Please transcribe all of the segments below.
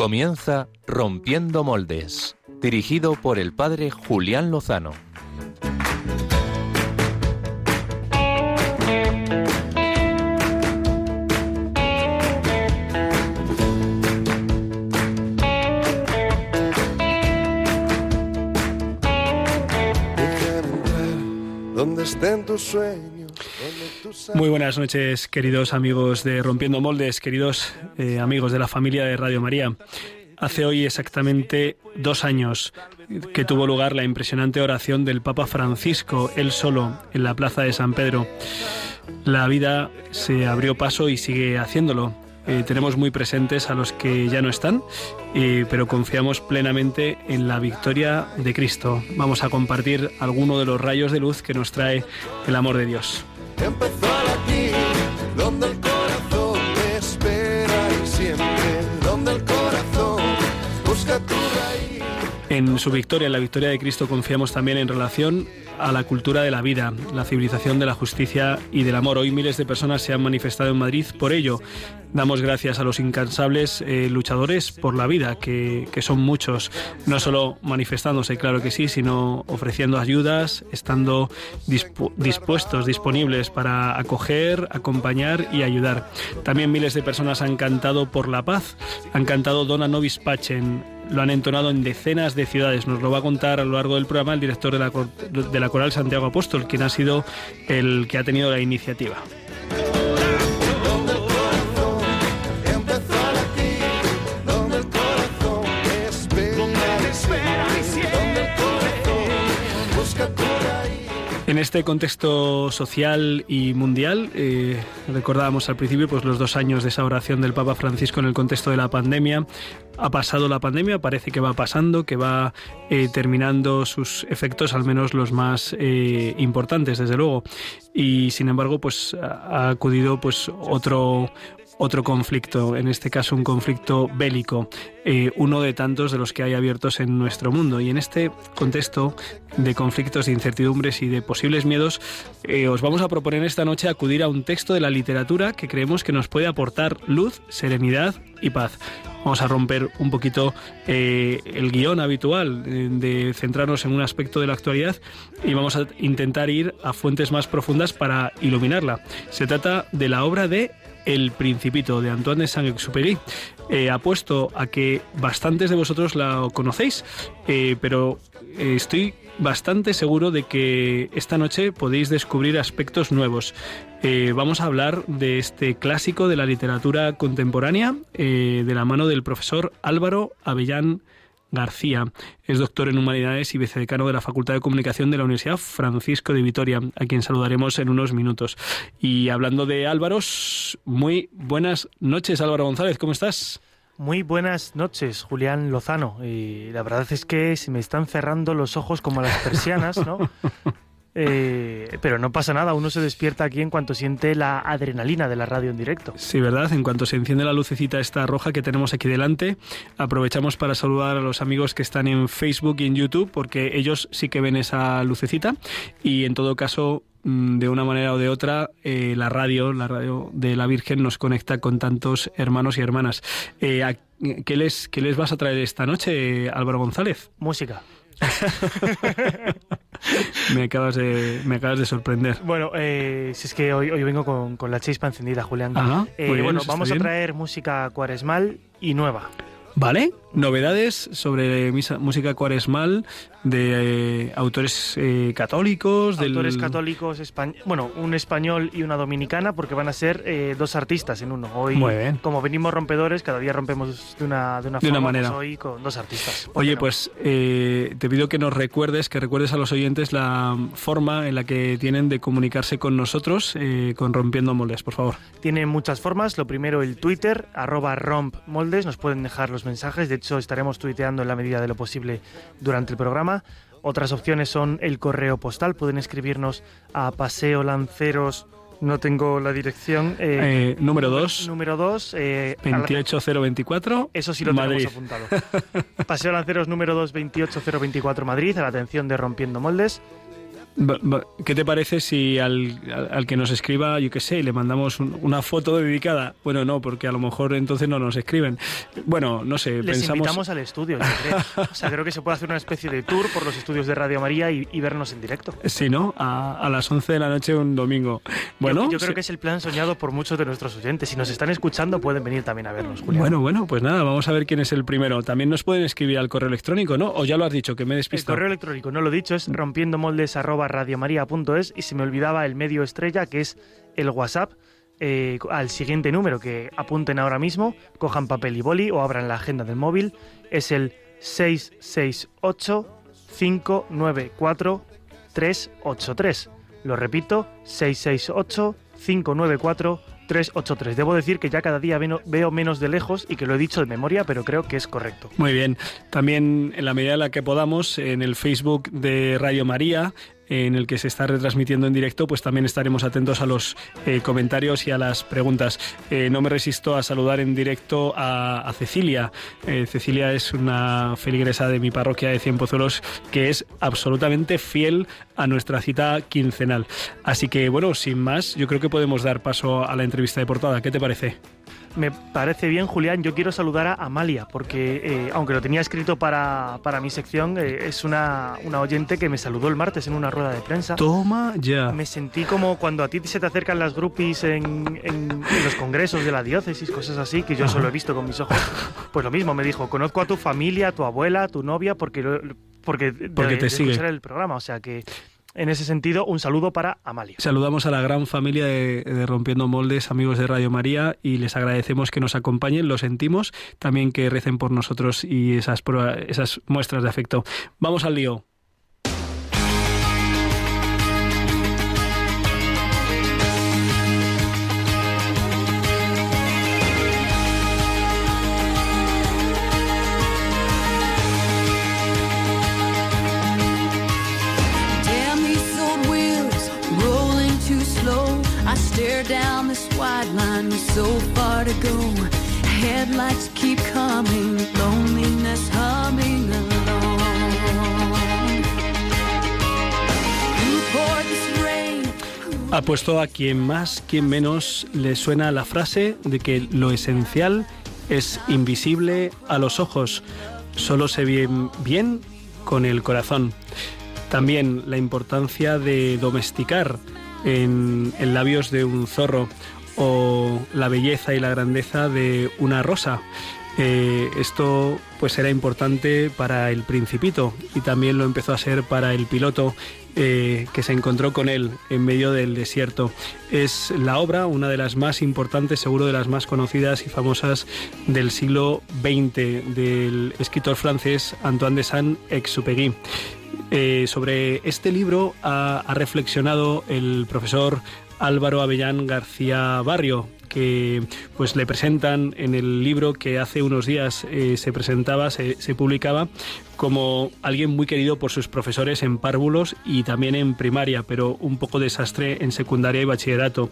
Comienza Rompiendo Moldes, dirigido por el padre Julián Lozano. Muy buenas noches, queridos amigos de Rompiendo Moldes, queridos eh, amigos de la familia de Radio María. Hace hoy exactamente dos años que tuvo lugar la impresionante oración del Papa Francisco, él solo, en la plaza de San Pedro. La vida se abrió paso y sigue haciéndolo. Eh, tenemos muy presentes a los que ya no están, eh, pero confiamos plenamente en la victoria de Cristo. Vamos a compartir alguno de los rayos de luz que nos trae el amor de Dios. donde el En su victoria, en la victoria de Cristo, confiamos también en relación a la cultura de la vida, la civilización de la justicia y del amor. Hoy miles de personas se han manifestado en Madrid por ello. Damos gracias a los incansables eh, luchadores por la vida, que, son muchos, no solo manifestándose, claro que sí, sino ofreciendo ayudas, estando dispuestos, disponibles para acoger, acompañar y ayudar. También miles de personas han cantado por la paz, han cantado Dona Novis Pacem, lo han entonado en decenas de ciudades. Nos lo va a contar a lo largo del programa el director de la, de la Coral Santiago Apóstol, quien ha sido el que ha tenido la iniciativa. En este contexto social y mundial, eh, recordábamos al principio pues, los dos años de esa oración del Papa Francisco en el contexto de la pandemia. Ha pasado la pandemia, parece que va pasando, que va eh, terminando sus efectos, al menos los más eh, importantes, desde luego. Y sin embargo, pues ha acudido pues otro otro conflicto, en este caso un conflicto bélico, eh, uno de tantos de los que hay abiertos en nuestro mundo. Y en este contexto de conflictos, de incertidumbres y de posibles miedos, eh, os vamos a proponer esta noche acudir a un texto de la literatura que creemos que nos puede aportar luz, serenidad y paz. Vamos a romper un poquito eh, el guion habitual de centrarnos en un aspecto de la actualidad y vamos a intentar ir a fuentes más profundas para iluminarla. Se trata de la obra de el Principito de Antoine de Saint-Exupéry. Eh, apuesto a que bastantes de vosotros la conocéis, eh, pero eh, estoy bastante seguro de que esta noche podéis descubrir aspectos nuevos. vamos a hablar de este clásico de la literatura contemporánea de la mano del profesor Álvaro Avellán García. Es doctor en Humanidades y vicedecano de la Facultad de Comunicación de la Universidad Francisco de Vitoria, a quien saludaremos en unos minutos. Y hablando de Álvaros, muy buenas noches, Álvaro González, ¿cómo estás? Muy buenas noches, Julián Lozano. Y la verdad es que se me están cerrando los ojos como las persianas, ¿no? Eh, pero no pasa nada, uno se despierta aquí en cuanto siente la adrenalina de la radio en directo. Sí, ¿verdad? En cuanto se enciende la lucecita esta roja que tenemos aquí delante, aprovechamos para saludar a los amigos que están en Facebook y en YouTube, porque ellos sí que ven esa lucecita. Y en todo caso, mm, de una manera o de otra, eh, la radio, la radio de la Virgen nos conecta con tantos hermanos y hermanas. Eh, ¿qué, les, ¿Qué les vas a traer esta noche, Álvaro González? Música. me, acabas de, me acabas de sorprender. Bueno, eh, si es que hoy, hoy vengo con, con, la chispa encendida, Julián. Eh, bueno, vamos a traer música cuaresmal y nueva. ¿Vale? Novedades sobre música cuaresmal de eh, autores eh, católicos. Autores católicos, bueno, un español y una dominicana, porque van a ser eh, dos artistas en uno. Hoy, como venimos rompedores, cada día rompemos de una, de una, forma, manera. Pues hoy con dos artistas. Oye, pues te pido que nos recuerdes, que recuerdes a los oyentes la forma en la que tienen de comunicarse con nosotros, con Rompiendo Moldes, por favor. Tienen muchas formas. Lo primero, el Twitter, arroba rompmoldes. Nos pueden dejar los mensajes. De hecho, estaremos tuiteando en la medida de lo posible durante el programa. Otras opciones son el correo postal. Pueden escribirnos a Paseo Lanceros. No tengo la dirección. Eh, eh, número 2. Número 2. Eh, 28024. Eso sí lo tenemos apuntado. Paseo Lanceros número 2, 28024 Madrid, a la atención de Rompiendo Moldes. ¿Qué te parece si al, al, que nos escriba, yo qué sé, le mandamos una foto dedicada? Bueno, no, porque a lo mejor entonces no nos escriben. Bueno, no sé, Les pensamos... invitamos al estudio, yo creo. O sea, creo que se puede hacer una especie de tour por los estudios de Radio María y, vernos en directo. Sí, ¿no? A, a, las 11 de la noche un domingo. Bueno, yo, creo que es el plan soñado por muchos de nuestros oyentes. Si nos están escuchando, pueden venir también a vernos, Julián. Bueno, bueno, pues nada, vamos a ver quién es el primero. También nos pueden escribir al correo electrónico, ¿no? O ya lo has dicho, que me he despistado. El correo electrónico, no lo he dicho, es rompiendo moldes radiomaria.es y se me olvidaba el medio estrella que es el WhatsApp. Eh, al siguiente número que apunten ahora mismo, cojan papel y boli o abran la agenda del móvil, es el 668 594 383. Lo repito, 668 594 383. Debo decir que ya cada día veo menos de lejos y que lo he dicho de memoria, pero creo que es correcto. Muy bien. También en la medida en la que podamos, en el Facebook de Radio María, en el que se está retransmitiendo en directo, pues también estaremos atentos a los eh, comentarios y a las preguntas. Eh, no me resisto a saludar en directo a, Cecilia. Eh, Cecilia es una feligresa de mi parroquia de Cien Pozuelos que es absolutamente fiel a nuestra cita quincenal. Así que bueno, sin más, yo creo que podemos dar paso a la entrevista de portada. ¿Qué te parece? Me parece bien, Julián. Yo quiero saludar a Amalia, porque eh, aunque lo tenía escrito para, para mi sección, eh, es una, una, oyente que me saludó el martes en una rueda de prensa. Toma ya. Me sentí como cuando a ti se te acercan las groupies en, en, los congresos de la diócesis, cosas así, que yo solo he visto con mis ojos. Pues lo mismo, me dijo, conozco a tu familia, a tu abuela, a tu novia, porque, porque, porque te sigue. el programa. O sea que en ese sentido, un saludo para Amalia. Saludamos a la gran familia de, Rompiendo Moldes, amigos de Radio María, y les agradecemos que nos acompañen, lo sentimos, también que recen por nosotros y esas, esas muestras de afecto. Vamos al lío. Ha puesto a quien más, quien menos le suena la frase de que lo esencial es invisible a los ojos, solo se ve bien con el corazón. También la importancia de domesticar en, en labios de un zorro o la belleza y la grandeza de una rosa. Eh, esto pues era importante para el principito y también lo empezó a ser para el piloto eh, que se encontró con él en medio del desierto. Es la obra, una de las más importantes, seguro de las más conocidas y famosas del siglo XX, del escritor francés Antoine de Saint-Exupéry. Eh, sobre este libro ha, reflexionado el profesor Álvaro Avellán García Barrio, que pues le presentan en el libro que hace unos días eh, se presentaba, se, publicaba como alguien muy querido por sus profesores en párvulos y también en primaria, pero un poco desastre en secundaria y bachillerato.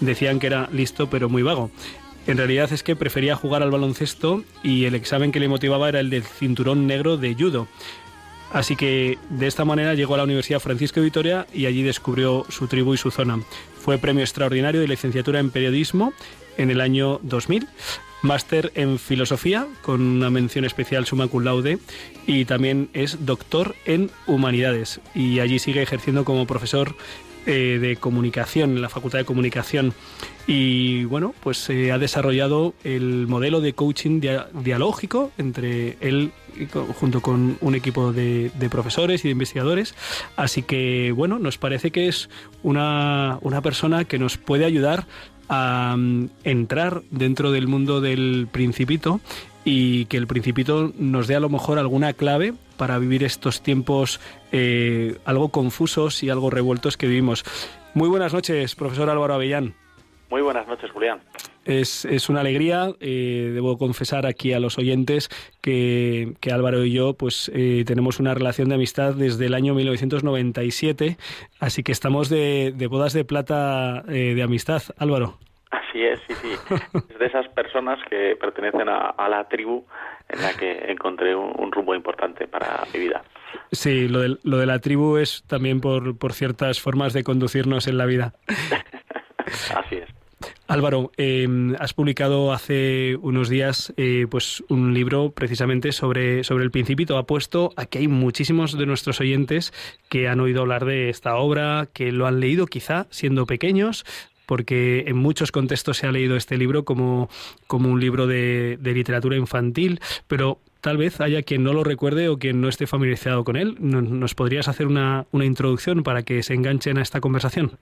Decían que era listo pero muy vago. En realidad es que prefería jugar al baloncesto y el examen que le motivaba era el del cinturón negro de judo. Así que de esta manera llegó a la Universidad Francisco de Vitoria y allí descubrió su tribu y su zona. Fue premio extraordinario de licenciatura en periodismo en el año 2000, máster en filosofía con una mención especial summa cum laude y también es doctor en humanidades y allí sigue ejerciendo como profesor eh, de comunicación, en la Facultad de Comunicación. Y bueno, pues se ha desarrollado el modelo de coaching dialógico entre él junto con un equipo de, profesores y de investigadores. Así que bueno, nos parece que es una, una persona que nos puede ayudar a mm, entrar dentro del mundo del principito y que el principito nos dé a lo mejor alguna clave para vivir estos tiempos eh, algo confusos y algo revueltos que vivimos. Muy buenas noches, profesor Álvaro Avellán. Muy buenas noches, Julián. Es, es una alegría, eh, debo confesar aquí a los oyentes que, que Álvaro y yo pues eh, tenemos una relación de amistad desde el año 1997, así que estamos de, de bodas de plata de amistad, Álvaro. Así es, sí, sí. Es de esas personas que pertenecen a, la tribu en la que encontré un, rumbo importante para mi vida. Sí, lo de, lo de la tribu es también por, por ciertas formas de conducirnos en la vida. Así es. Álvaro, em, has publicado hace unos días eh, pues un libro precisamente sobre, sobre el Principito. Ha puesto aquí hay muchísimos de nuestros oyentes que han oído hablar de esta obra, que lo han leído quizá siendo pequeños, porque en muchos contextos se ha leído este libro como, como un libro de, literatura infantil, pero tal vez haya quien no lo recuerde o quien no esté familiarizado con él. ¿Nos podrías hacer una, una introducción para que se enganchen a esta conversación?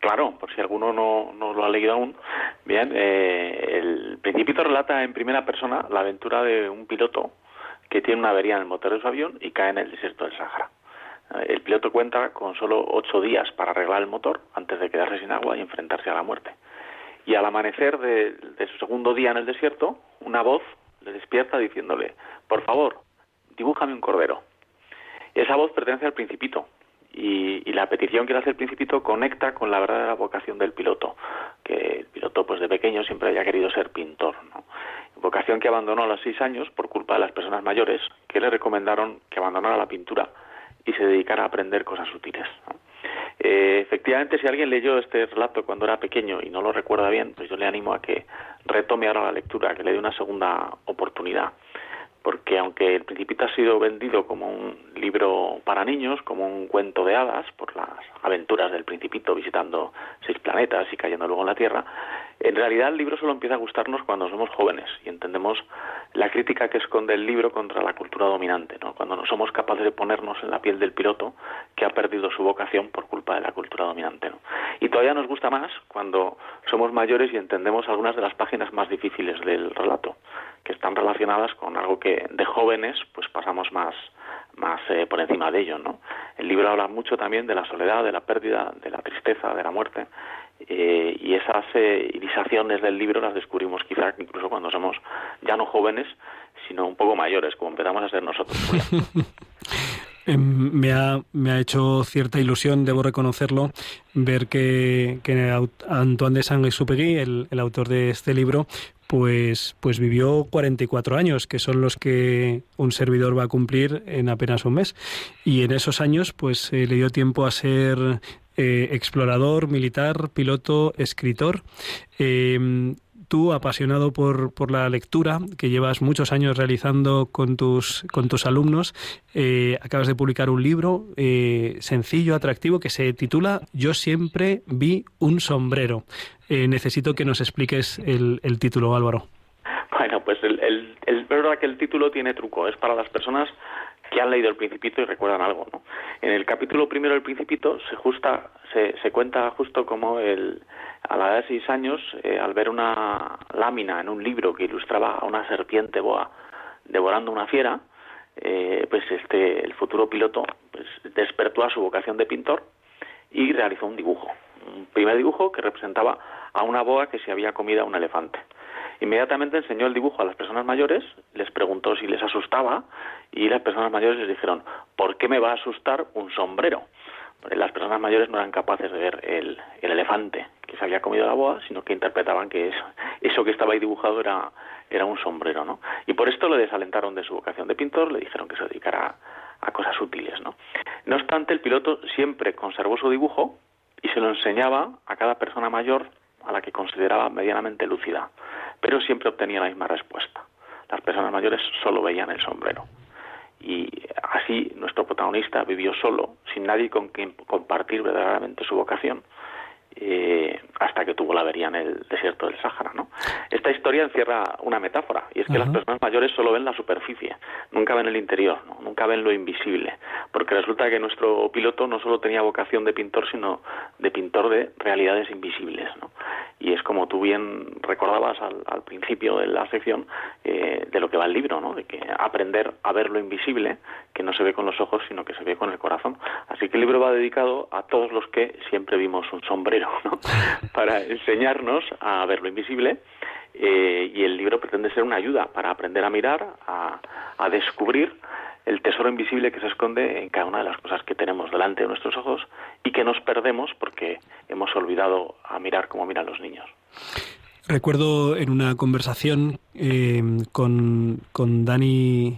Claro, por si alguno no, no lo ha leído aún. Bien, eh, el Principito relata en primera persona la aventura de un piloto que tiene una avería en el motor de su avión y cae en el desierto del Sahara. Eh, el piloto cuenta con solo ocho días para arreglar el motor antes de quedarse sin agua y enfrentarse a la muerte. Y al amanecer de, de su segundo día en el desierto, una voz le despierta diciéndole, por favor, dibújame un cordero. Esa voz pertenece al Principito, y, la petición que le hace el Principito conecta con la verdadera vocación del piloto, que el piloto pues de pequeño siempre había querido ser pintor, ¿no? vocación que abandonó a los seis años por culpa de las personas mayores que le recomendaron que abandonara la pintura y se dedicara a aprender cosas útiles. Eh, efectivamente, si alguien leyó este relato cuando era pequeño y no lo recuerda bien, pues yo le animo a que retome ahora la lectura, que le dé una segunda oportunidad porque aunque El Principito ha sido vendido como un libro para niños, como un cuento de hadas, por las aventuras del Principito visitando seis planetas y cayendo luego en la Tierra, en realidad el libro solo empieza a gustarnos cuando somos jóvenes y entendemos la crítica que esconde el libro contra la cultura dominante, ¿no? cuando no somos capaces de ponernos en la piel del piloto que ha perdido su vocación por culpa de la cultura dominante. ¿no? Y todavía nos gusta más cuando somos mayores y entendemos algunas de las páginas más difíciles del relato, que están relacionadas con algo que de jóvenes pues pasamos más más eh, por encima de ello, ¿no? El libro habla mucho también de la soledad, de la pérdida, de la tristeza, de la muerte, eh, y esas eh, irisaciones del libro las descubrimos quizá incluso cuando somos ya no jóvenes, sino un poco mayores, como empezamos a ser nosotros. Em, me, ha, me ha hecho cierta ilusión, debo reconocerlo, ver que, que Antoine de Saint-Exupéry, el, el autor de este libro, pues, pues vivió 44 años, que son los que un servidor va a cumplir en apenas un mes. Y en esos años, pues eh, le dio tiempo a ser eh, explorador, militar, piloto, escritor. Em, tú, apasionado por, por, la lectura, que llevas muchos años realizando con tus, con tus alumnos, eh, acabas de publicar un libro eh, sencillo, atractivo, que se titula Yo siempre vi un sombrero. necesito que nos expliques el, título, Álvaro. Bueno, pues el, verdad que el título tiene truco. Es para las personas que han leído El Principito y recuerdan algo. ¿no? En el capítulo primero del Principito se, justa, se, se cuenta justo como el, a la edad de seis años, eh, al ver una lámina en un libro que ilustraba a una serpiente boa devorando una fiera, eh, pues este el futuro piloto pues, despertó a su vocación de pintor y realizó un dibujo, un primer dibujo que representaba a una boa que se había comido a un elefante. Inmediatamente enseñó el dibujo a las personas mayores, les preguntó si les asustaba y las personas mayores les dijeron, ¿por qué me va a asustar un sombrero? Las personas mayores no eran capaces de ver el, elefante que se había comido la boa, sino que interpretaban que eso, eso que estaba ahí dibujado era, era un sombrero, ¿no? Y por esto le desalentaron de su vocación de pintor, le dijeron que se dedicara a, cosas útiles, ¿no? No obstante, el piloto siempre conservó su dibujo y se lo enseñaba a cada persona mayor a la que consideraba medianamente lúcida pero siempre obtenía la misma respuesta. Las personas mayores solo veían el sombrero. Y así nuestro protagonista vivió solo, sin nadie con quien compartir verdaderamente su vocación, eh, hasta que tuvo la avería en el desierto del Sáhara. ¿no? Esta historia encierra una metáfora, y es que las personas mayores solo ven la superficie, nunca ven el interior, nunca ven lo invisible, porque resulta que nuestro piloto no solo tenía vocación de pintor, sino de pintor de realidades invisibles. ¿no? Y es como tú bien recordabas al, principio de la sección eh, de lo que va el libro, ¿no? de que aprender a ver lo invisible, que no se ve con los ojos, sino que se ve con el corazón. Así que el libro va dedicado a todos los que siempre vimos un sombrero para enseñarnos a ver lo invisible eh, y el libro pretende ser una ayuda para aprender a mirar, a, a descubrir el tesoro invisible que se esconde en cada una de las cosas que tenemos delante de nuestros ojos y que nos perdemos porque hemos olvidado a mirar como miran los niños. Recuerdo en una conversación eh, con, con Dani...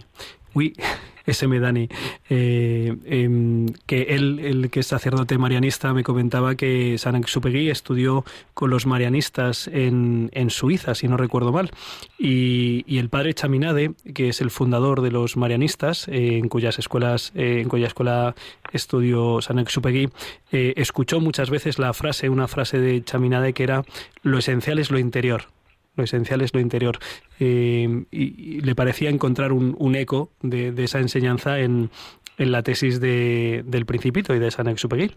Uy, SM Dani, eh, em, que él, el que es sacerdote marianista, me comentaba que San Exupegui estudió con los marianistas en, en Suiza, si no recuerdo mal, y, y, el padre Chaminade, que es el fundador de los marianistas, eh, en cuyas escuelas, eh, en cuya escuela estudió San Exupegui, eh, escuchó muchas veces la frase, una frase de Chaminade que era lo esencial es lo interior lo esencial es lo interior. Eh, y, le parecía encontrar un, eco de, esa enseñanza en, la tesis de, del Principito y de San Exupéry.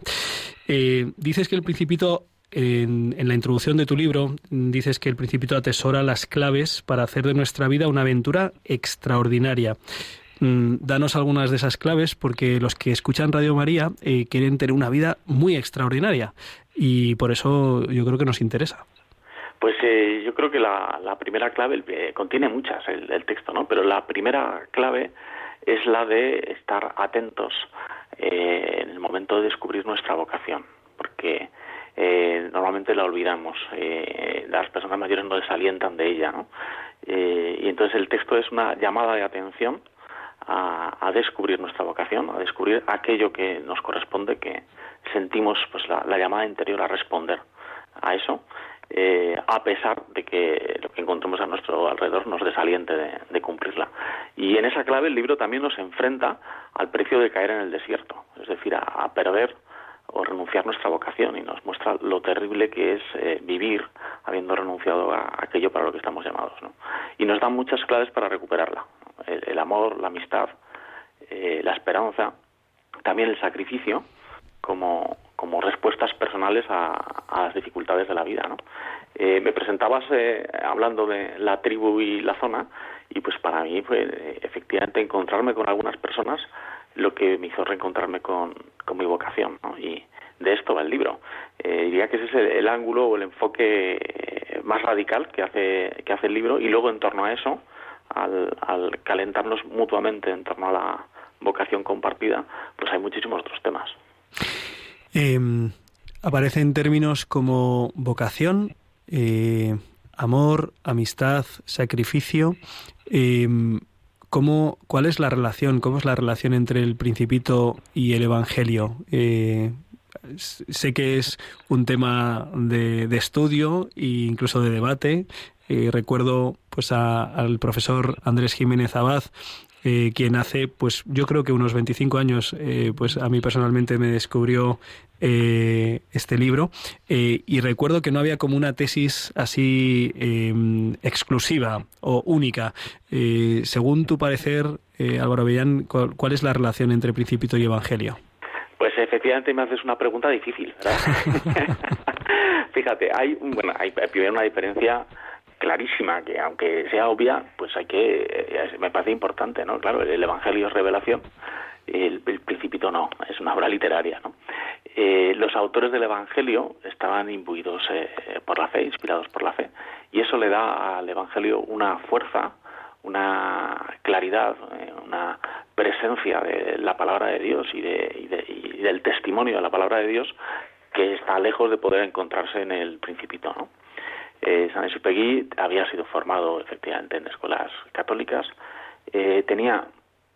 Eh, dices que el Principito, en, la introducción de tu libro, dices que el Principito atesora las claves para hacer de nuestra vida una aventura extraordinaria. Mm, danos algunas de esas claves porque los que escuchan Radio María eh, quieren tener una vida muy extraordinaria y por eso yo creo que nos interesa. Pues eh, yo creo que la, primera clave eh, contiene muchas el, texto, ¿no? Pero la primera clave es la de estar atentos eh, en el momento de descubrir nuestra vocación, porque normalmente la olvidamos, las personas mayores no desalientan de ella, ¿no? y entonces el texto es una llamada de atención a, descubrir nuestra vocación, a descubrir aquello que nos corresponde, que sentimos pues la, la llamada interior a responder a eso eh, a pesar de que lo que encontremos a nuestro alrededor nos desaliente de, cumplirla. Y en esa clave el libro también nos enfrenta al precio de caer en el desierto, es decir, a, perder o renunciar nuestra vocación y nos muestra lo terrible que es eh, vivir habiendo renunciado a aquello para lo que estamos llamados. Y nos da muchas claves para recuperarla. El, amor, la amistad, eh, la esperanza, también el sacrificio como, como respuestas personales a, las dificultades de la vida. ¿no? Eh, me presentabas eh, hablando de la tribu y la zona y pues para mí fue efectivamente encontrarme con algunas personas lo que me hizo reencontrarme con, con mi vocación ¿no? y de esto va el libro. Eh, diría que ese es el, ángulo o el enfoque más radical que hace, que hace el libro y luego en torno a eso, al, al calentarnos mutuamente en torno a la vocación compartida, pues hay muchísimos otros temas. Eh, aparecen términos como vocación, eh, amor, amistad, sacrificio. Em, ¿cómo, ¿Cuál es la relación? ¿Cómo es la relación entre el principito y el Evangelio? Eh, sé que es un tema de, de estudio e incluso de debate. Eh, recuerdo pues al profesor Andrés Jiménez Abad eh, quien hace, pues yo creo que unos 25 años, eh, pues a mí personalmente me descubrió eh, este libro y recuerdo que no había como una tesis así em, exclusiva o única. según tu parecer, Álvaro Villán, ¿cuál, es la relación entre Principito y Evangelio? Pues efectivamente me haces una pregunta difícil, ¿verdad? Fíjate, hay, bueno, hay primero una diferencia clarísima que aunque sea obvia pues hay que eh, me parece importante no claro el, evangelio es revelación el, principito no es una obra literaria no eh, los autores del evangelio estaban imbuidos eh, por la fe inspirados por la fe y eso le da al evangelio una fuerza una claridad una presencia de la palabra de Dios y, de, y del testimonio de la palabra de Dios que está lejos de poder encontrarse en el principito no eh, San Exupegui había sido formado efectivamente en escuelas católicas, eh, tenía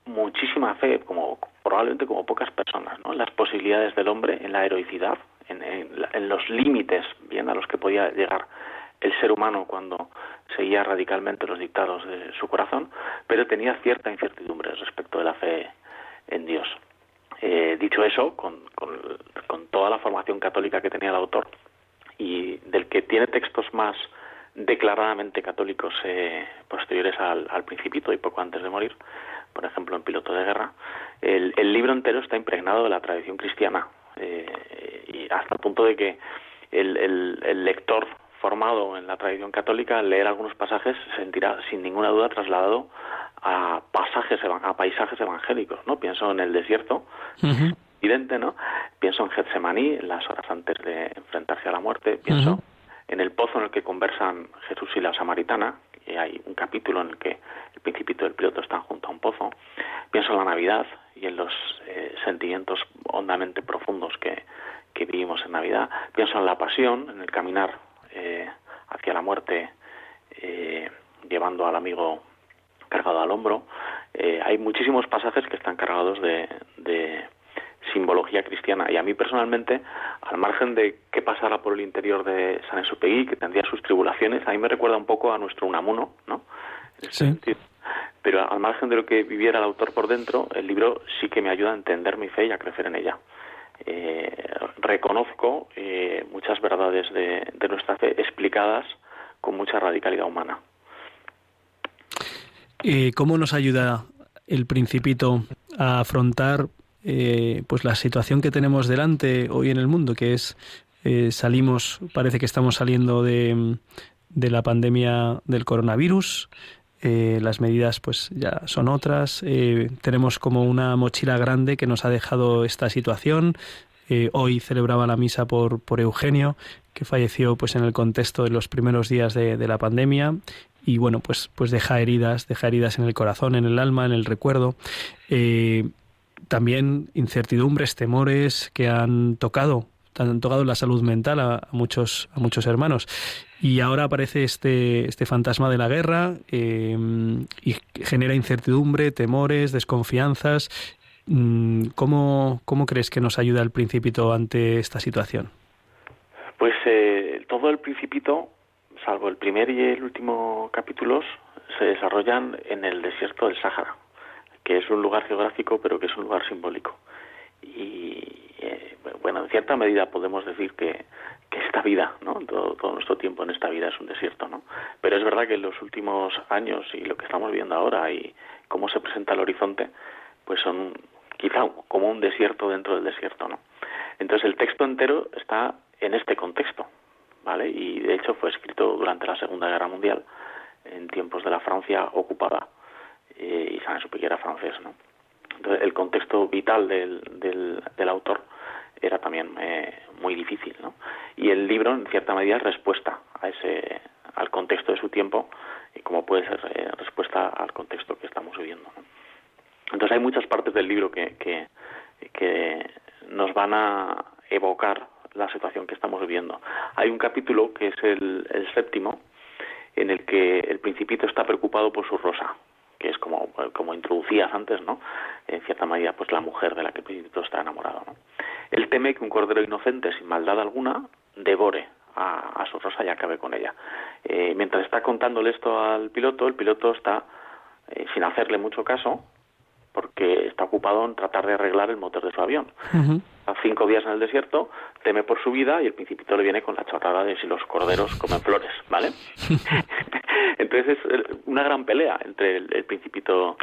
muchísima fe, como probablemente como pocas personas, en las posibilidades del hombre, en la heroicidad, en, los límites bien a los que podía llegar el ser humano cuando seguía radicalmente los dictados de su corazón, pero tenía cierta incertidumbre respecto de la fe en Dios. Eh, dicho eso, con, con toda la formación católica que tenía el autor, y del que tiene textos más declaradamente católicos eh, posteriores al, Principito y poco antes de morir, por ejemplo en Piloto de Guerra, el, libro entero está impregnado de la tradición cristiana eh, y hasta el punto de que el, lector formado en la tradición católica al leer algunos pasajes se sentirá sin ninguna duda trasladado a pasajes a paisajes evangélicos no pienso en el desierto ¿no? Pienso en Getsemaní, en las horas antes de enfrentarse a la muerte, pienso en el pozo en el que conversan Jesús y la samaritana, y hay un capítulo en el que el principito y el piloto están junto a un pozo, pienso en la Navidad y en los eh, sentimientos hondamente profundos que, que vivimos en Navidad, pienso en la pasión, en el caminar eh, hacia la muerte, llevando al amigo cargado al hombro. hay muchísimos pasajes que están cargados de, de simbología cristiana. Y a mí personalmente, al margen de que pasara por el interior de San Esupegui, que tendría sus tribulaciones, a mí me recuerda un poco a nuestro Unamuno, ¿no? Sí. Pero al margen de lo que viviera el autor por dentro, el libro sí que me ayuda a entender mi fe y a crecer en ella. Eh, reconozco eh, muchas verdades de, de nuestra fe explicadas con mucha radicalidad humana. Eh, ¿Cómo nos ayuda el principito a afrontar eh, pues la situación que tenemos delante hoy en el mundo, que es eh, salimos, parece que estamos saliendo de, de la pandemia del coronavirus. Eh, las medidas pues ya son otras. tenemos como una mochila grande que nos ha dejado esta situación. hoy celebraba la misa por, por Eugenio, que falleció pues en el contexto de los primeros días de, de la pandemia y bueno pues pues deja heridas deja heridas en el corazón en el alma en el recuerdo también incertidumbres, temores que han tocado, han tocado la salud mental a, muchos, a muchos hermanos. Y ahora aparece este, este fantasma de la guerra em, y genera incertidumbre, temores, desconfianzas. Mm, ¿Cómo, ¿Cómo crees que nos ayuda el principito ante esta situación? Pues eh, todo el principito, salvo el primer y el último capítulos, se desarrollan en el desierto del Sáhara que es un lugar geográfico, pero que es un lugar simbólico. Y eh, bueno, en cierta medida podemos decir que, que esta vida, ¿no? Todo, todo, nuestro tiempo en esta vida es un desierto, ¿no? Pero es verdad que en los últimos años y lo que estamos viendo ahora y cómo se presenta el horizonte, pues son quizá como un desierto dentro del desierto, ¿no? Entonces el texto entero está en este contexto, ¿vale? Y de hecho fue escrito durante la Segunda Guerra Mundial, en tiempos de la Francia ocupada eh, y San Exupéry era francés, ¿no? Entonces, el contexto vital del, del, autor era también eh, muy difícil, ¿no? Y el libro, en cierta medida, es respuesta a ese, al contexto de su tiempo y como puede ser eh, respuesta al contexto que estamos viviendo. Entonces, hay muchas partes del libro que, que, que nos van a evocar la situación que estamos viviendo. Hay un capítulo que es el séptimo, en el que el principito está preocupado por su rosa, que es como, como introducías antes, ¿no? En cierta medida, pues la mujer de la que el príncipe está enamorado, ¿no? Él teme que un cordero inocente, sin maldad alguna, devore a, su rosa y acabe con ella. Eh, mientras está contándole esto al piloto, el piloto está, eh, sin hacerle mucho caso, porque está ocupado en tratar de arreglar el motor de su avión. A cinco días en el desierto, teme por su vida y el principito le viene con la chorrada de si los corderos comen flores, ¿vale? Entonces es una gran pelea entre el, principito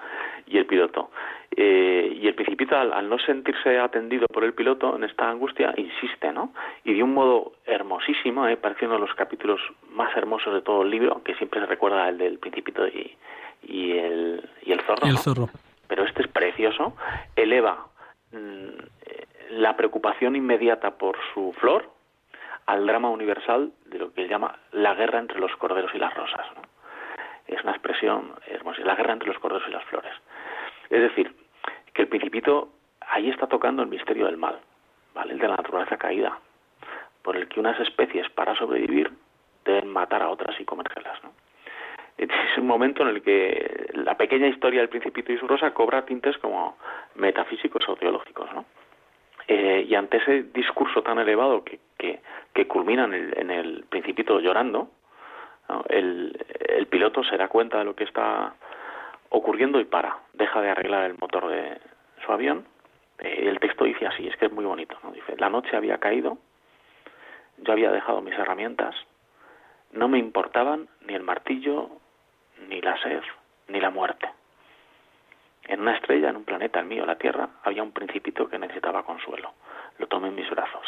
y el piloto. Eh, y el principito, al, no sentirse atendido por el piloto en esta angustia, insiste, ¿no? Y de un modo hermosísimo, eh, pareciendo uno de los capítulos más hermosos de todo el libro, aunque siempre se recuerda el del principito y, y, el, y el zorro. el zorro pero este es precioso, eleva mm, la preocupación inmediata por su flor al drama universal de lo que él llama la guerra entre los corderos y las rosas. Es una expresión hermosa, la guerra entre los corderos y las flores. Es decir, que el principito ahí está tocando el misterio del mal, ¿vale? el de la naturaleza caída, por el que unas especies para sobrevivir deben matar a otras y comérselas. ¿no? es un momento en el que la pequeña historia del Principito y su Rosa cobra tintes como metafísicos o teológicos, ¿no? Eh, y ante ese discurso tan elevado que, que, que culmina en el, en el Principito llorando, el, piloto se da cuenta de lo que está ocurriendo y para, deja de arreglar el motor de su avión. Eh, el texto dice así, es que es muy bonito, ¿no? Dice, la noche había caído, yo había dejado mis herramientas, no me importaban ni el martillo, ni la sed, ni la muerte. En una estrella, en un planeta, el mío, la Tierra, había un principito que necesitaba consuelo. Lo tomé en mis brazos,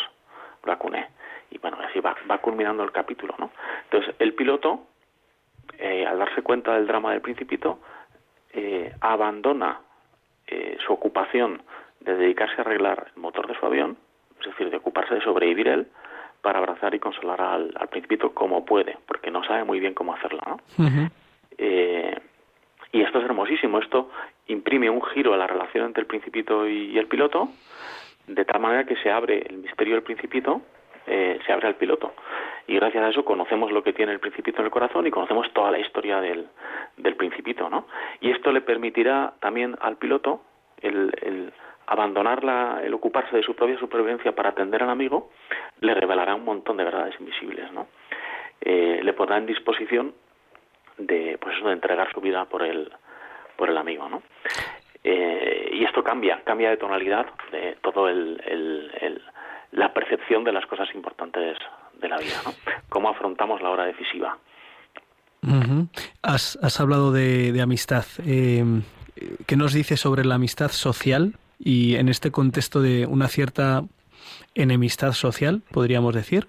lo acuné. Y bueno, así va, va culminando el capítulo, ¿no? Entonces, el piloto, eh, al darse cuenta del drama del principito, eh, abandona eh, su ocupación de dedicarse a arreglar el motor de su avión, es decir, de ocuparse de sobrevivir él, para abrazar y consolar al, al principito como puede, porque no sabe muy bien cómo hacerlo, ¿no? Eh, y esto es hermosísimo, esto imprime un giro a la relación entre el principito y, el piloto, de tal manera que se abre el misterio del principito, eh, se abre al piloto. y gracias a eso conocemos lo que tiene el principito en el corazón y conocemos toda la historia del, del principito, ¿no? Y esto le permitirá también al piloto el, el abandonar la, el ocuparse de su propia supervivencia para atender al amigo, le revelará un montón de verdades invisibles, ¿no? Eh, le pondrá en disposición de, pues eso, de entregar su vida por el, por el amigo, ¿no? Eh, y esto cambia, cambia de tonalidad de todo el, el, la percepción de las cosas importantes de la vida, ¿no? Cómo afrontamos la hora decisiva. has, has, hablado de, de amistad. Eh, ¿Qué nos dice sobre la amistad social y en este contexto de una cierta enemistad social, podríamos decir?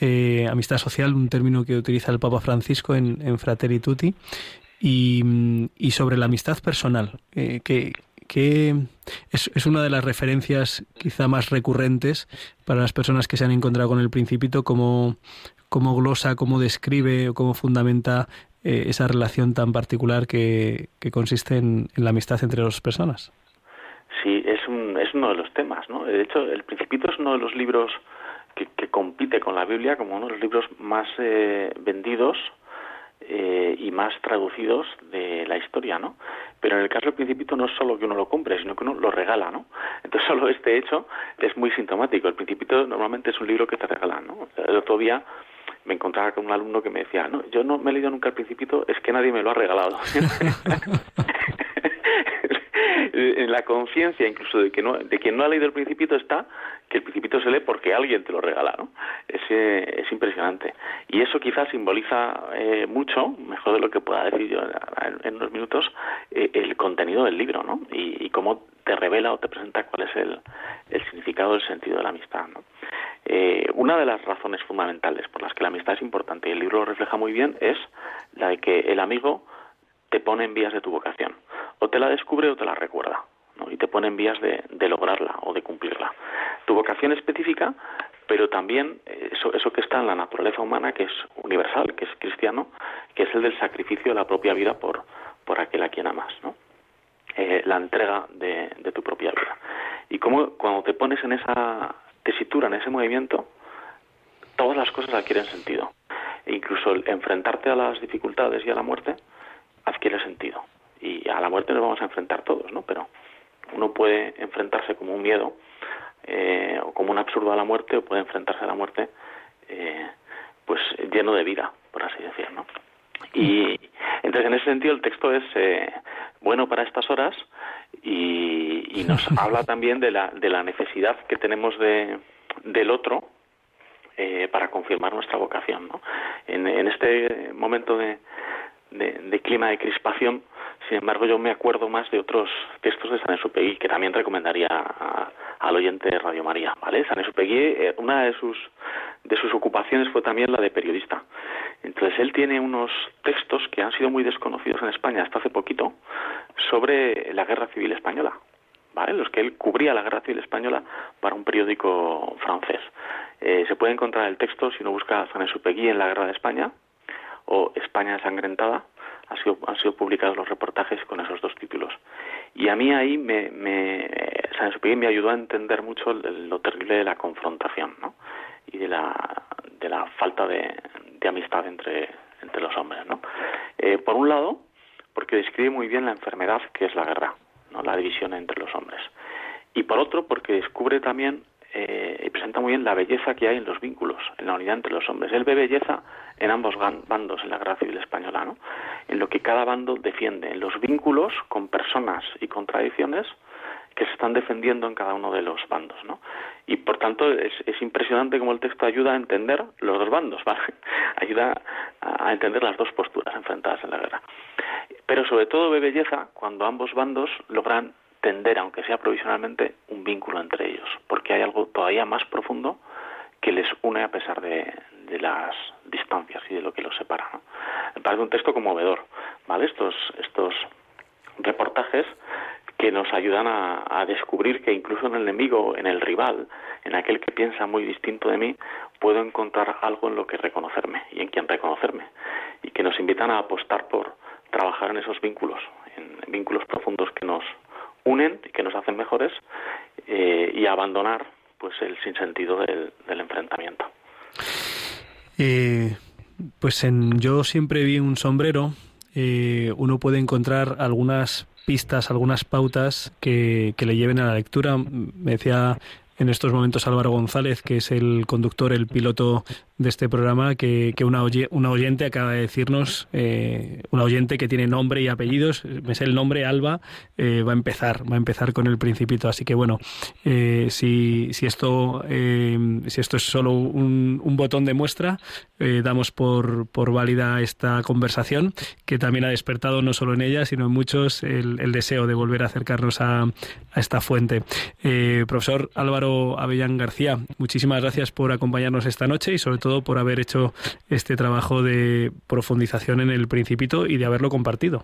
Eh, amistad social, un término que utiliza el Papa Francisco en, en Fratelli Tutti, y, sobre la amistad personal, eh, que, que es, es, una de las referencias quizá más recurrentes para las personas que se han encontrado con el Principito, como, como glosa, cómo describe o cómo fundamenta eh, esa relación tan particular que, que consiste en, en, la amistad entre dos personas. Sí, es, un, es uno de los temas, ¿no? De hecho, el Principito es uno de los libros que, que compite con la Biblia como uno de los libros más eh, vendidos eh, y más traducidos de la historia, ¿no? Pero en el caso del Principito no es solo que uno lo compre, sino que uno lo regala, ¿no? Entonces solo este hecho es muy sintomático. El Principito normalmente es un libro que te regalan, ¿no? El otro día me encontraba con un alumno que me decía, no, yo no me he leído nunca el Principito, es que nadie me lo ha regalado. en la conciencia incluso de que no, de quien no ha leído el Principito está que el Principito se lee porque alguien te lo regala, ¿no? Es, eh, es impresionante. Y eso quizás simboliza eh, mucho, mejor de lo que pueda decir yo en, en unos minutos, eh, el contenido del libro, ¿no? Y, y, cómo te revela o te presenta cuál es el, el significado, el sentido de la amistad, ¿no? Eh, una de las razones fundamentales por las que la amistad es importante y el libro lo refleja muy bien es la de que el amigo te pone en vías de tu vocación. O te la descubre o te la recuerda. Y te pone en vías de, de, lograrla o de cumplirla. Tu vocación específica, pero también eso, eso que está en la naturaleza humana, que es universal, que es cristiano, que es el del sacrificio de la propia vida por, por aquel a quien amas. ¿no? Eh, la entrega de, de tu propia vida. Y como cuando te pones en esa tesitura, en ese movimiento, todas las cosas adquieren sentido. E incluso el enfrentarte a las dificultades y a la muerte adquiere sentido. Y a la muerte nos vamos a enfrentar todos, ¿no? Pero uno puede enfrentarse como un miedo eh, o como un absurdo a la muerte o puede enfrentarse a la muerte eh, pues lleno de vida, por así decir, ¿no? Y entonces en ese sentido el texto es eh, bueno para estas horas y, y nos habla también de la, de la necesidad que tenemos de, del otro eh, para confirmar nuestra vocación. ¿no? En, en este momento de, de, clima de crispación, sin embargo, yo me acuerdo más de otros textos de San Esupegui que también recomendaría a, al oyente de Radio María. ¿vale? San eh, una de sus, de sus ocupaciones fue también la de periodista. Entonces, él tiene unos textos que han sido muy desconocidos en España hasta hace poquito sobre la Guerra Civil Española. ¿Vale? Los que él cubría la Guerra Civil Española para un periódico francés. Eh, se puede encontrar el texto si uno busca San Esupegui en la Guerra de España o España ensangrentada. Ha sido, han sido publicados los reportajes con esos dos títulos. Y a mí ahí me, me, San me ayudó a entender mucho lo terrible de la confrontación ¿no? y de la, de la falta de, de amistad entre, entre los hombres. ¿no? Eh, por un lado, porque describe muy bien la enfermedad que es la guerra, ¿no? la división entre los hombres. Y por otro, porque descubre también eh, y presenta muy bien la belleza que hay en los vínculos, en la unidad entre los hombres. Él ve belleza en ambos bandos en la guerra civil española, ¿no? en lo que cada bando defiende, en los vínculos con personas y con tradiciones que se están defendiendo en cada uno de los bandos, ¿no? Y por tanto es, es impresionante cómo el texto ayuda a entender los dos bandos, ¿vale? ayuda a, a entender las dos posturas enfrentadas en la guerra. Pero sobre todo ve belleza cuando ambos bandos logran tender, aunque sea provisionalmente, un vínculo entre ellos, porque hay algo todavía más profundo que les une a pesar de, las distancias y de lo que los separa. ¿no? Me parece un texto conmovedor, ¿vale? Estos, estos reportajes que nos ayudan a, a, descubrir que incluso en el enemigo, en el rival, en aquel que piensa muy distinto de mí, puedo encontrar algo en lo que reconocerme y en quien reconocerme, y que nos invitan a apostar por trabajar en esos vínculos, en vínculos profundos que nos unen y que nos hacen mejores, eh, y abandonar pues el sinsentido del, del enfrentamiento. Eh, pues en Yo siempre vi un sombrero. Eh, uno puede encontrar algunas pistas, algunas pautas que, que le lleven a la lectura. Me decía en estos momentos Álvaro González, que es el conductor, el piloto de este programa, que, que una, una, oyente acaba de decirnos, eh, una oyente que tiene nombre y apellidos, es el nombre Alba, eh, va a empezar, va a empezar con el principito. Así que bueno, eh, si, si, esto, eh, si esto es solo un, un botón de muestra, damos por, por válida esta conversación, que también ha despertado no solo en ella, sino en muchos el, deseo de volver a acercarnos a, a esta fuente. Profesor Álvaro Avellán García, muchísimas gracias por acompañarnos esta noche y sobre todo por haber hecho este trabajo de profundización en el Principito y de haberlo compartido.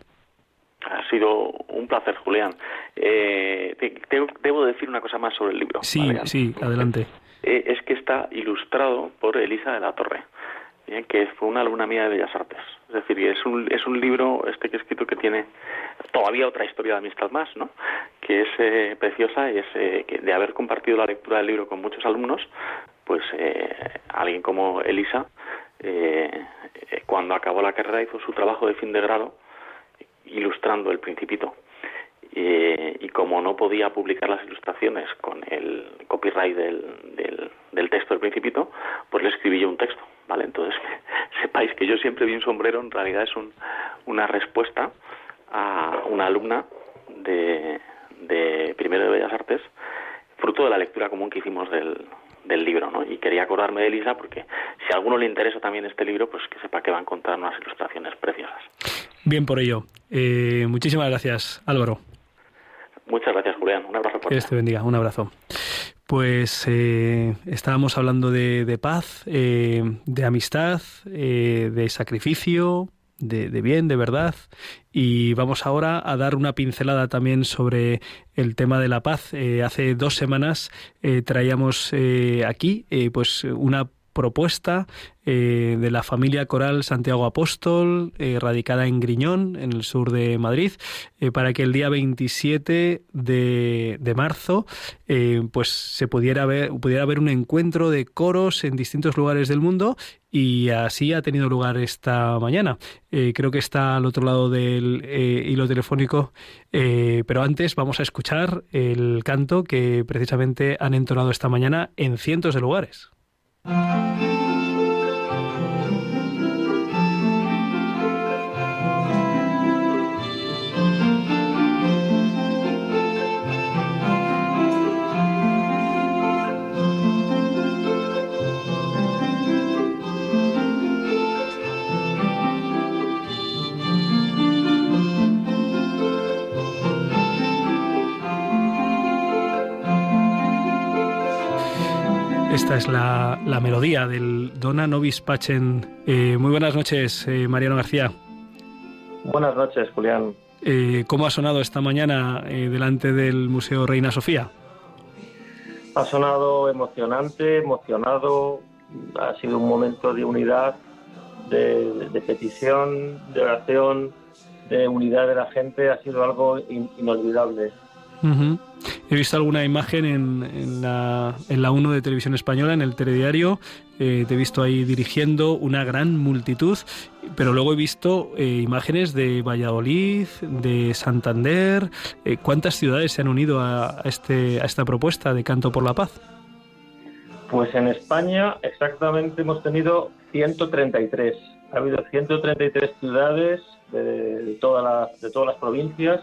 Ha sido un placer, Julián. Eh, te, te, debo decir una cosa más sobre el libro. Sí, ¿vale? sí, adelante. Eh, es que está ilustrado por Elisa de la Torre, ¿bien? que fue una alumna mía de Bellas Artes. Es decir, es un, es un libro este que he escrito que tiene todavía otra historia de amistad más, ¿no? que es eh, preciosa y es eh, que de haber compartido la lectura del libro con muchos alumnos, pues eh, alguien como Elisa, eh, cuando acabó la carrera hizo su trabajo de fin de grado ilustrando el Principito. Eh, y como no podía publicar las ilustraciones con el copyright del, del, del, texto del Principito, pues le escribí yo un texto, ¿vale? Entonces, sepáis que yo siempre vi un sombrero, en realidad es un, una respuesta a una alumna de, de primero de Bellas Artes, fruto de la lectura común que hicimos del, del libro, ¿no? Y quería acordarme de Elisa porque si a alguno le interesa también este libro, pues que sepa que va a encontrar unas ilustraciones preciosas. Bien por ello. Eh, muchísimas gracias, Álvaro. Muchas gracias, Julián. Un abrazo. Que Dios te bendiga. Un abrazo. Pues eh, estábamos hablando de, de paz, eh, de amistad, de sacrificio, de, bien, de verdad. Y vamos ahora a dar una pincelada también sobre el tema de la paz. Eh, hace dos semanas eh, traíamos eh, aquí pues una propuesta eh, de la familia coral Santiago Apóstol, eh, radicada en Griñón, en el sur de Madrid, eh, para que el día 27 de, de marzo pues se pudiera ver, pudiera haber un encuentro de coros en distintos lugares del mundo y así ha tenido lugar esta mañana. creo que está al otro lado del hilo telefónico, pero antes vamos a escuchar el canto que precisamente han entonado esta mañana en cientos de lugares. Thank you. Esta es la, la, melodía del Dona Nobis Pacem. Eh, muy buenas noches, eh, Mariano García. Buenas noches, Julián. Eh, ¿Cómo ha sonado esta mañana delante del Museo Reina Sofía? Ha sonado emocionante, emocionado. Ha sido un momento de unidad, de, de petición, de oración, de unidad de la gente. Ha sido algo in, inolvidable. Uh. He visto alguna imagen en, en, la, en la 1 de Televisión Española, en el telediario. Eh, te he visto ahí dirigiendo una gran multitud, pero luego he visto eh, imágenes de Valladolid, de Santander. Eh, ¿Cuántas ciudades se han unido a, este, a esta propuesta de Canto por la Paz? Pues en España exactamente hemos tenido 133. Ha habido 133 ciudades de, de, toda la, de todas las provincias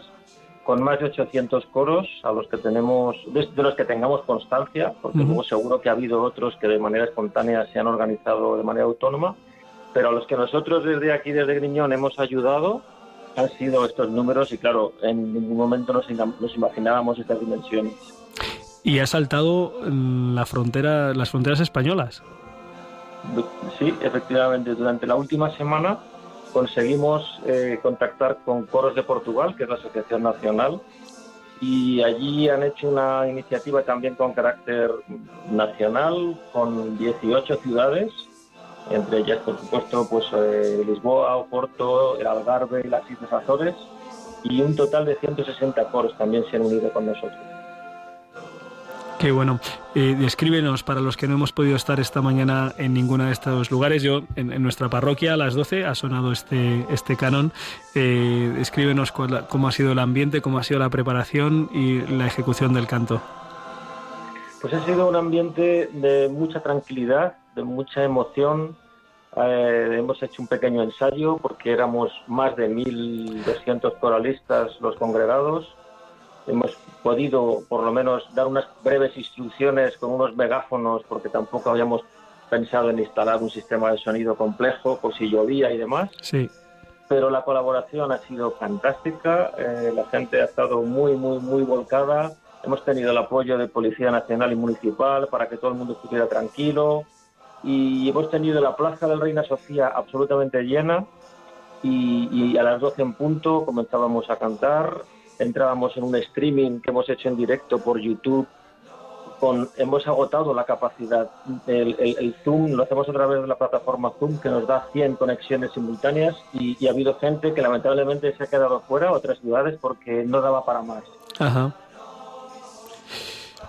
con más de 800 coros a los que tenemos de, los que tengamos constancia porque uh -huh. luego seguro que ha habido otros que de manera espontánea se han organizado de manera autónoma pero a los que nosotros desde aquí desde Griñón hemos ayudado han sido estos números y claro en ningún momento nos, nos imaginábamos estas dimensiones y ha saltado la frontera las fronteras españolas sí efectivamente durante la última semana conseguimos eh, contactar con Coros de Portugal, que es la Asociación Nacional, y allí han hecho una iniciativa también con carácter nacional, con 18 ciudades, entre ellas, por supuesto, pues eh, Lisboa, Oporto, el Algarve y las Islas Azores, y un total de 160 coros también se han unido con nosotros. Qué bueno. Eh, para los que no hemos podido estar esta mañana en ninguno de estos lugares, yo en, nuestra parroquia a las 12 ha sonado este, este canon. Eh, descríbenos cómo ha sido el ambiente, cómo ha sido la preparación y la ejecución del canto. Pues ha sido un ambiente de mucha tranquilidad, de mucha emoción. Eh, hemos hecho un pequeño ensayo porque éramos más de 1.200 coralistas los congregados hemos podido por lo menos dar unas breves instrucciones con unos megáfonos porque tampoco habíamos pensado en instalar un sistema de sonido complejo por si llovía y demás. Sí. Pero la colaboración ha sido fantástica, eh, la gente ha estado muy, muy, muy volcada. Hemos tenido el apoyo de Policía Nacional y Municipal para que todo el mundo estuviera tranquilo. Y hemos tenido la Plaza del Reina Sofía absolutamente llena. Y, y a las 12 en punto comenzábamos a cantar entrábamos en un streaming que hemos hecho en directo por YouTube. Con, hemos agotado la capacidad. El, Zoom lo hacemos a través de la plataforma Zoom que nos da 100 conexiones simultáneas y, ha habido gente que lamentablemente se ha quedado fuera, otras ciudades, porque no daba para más. Ajá.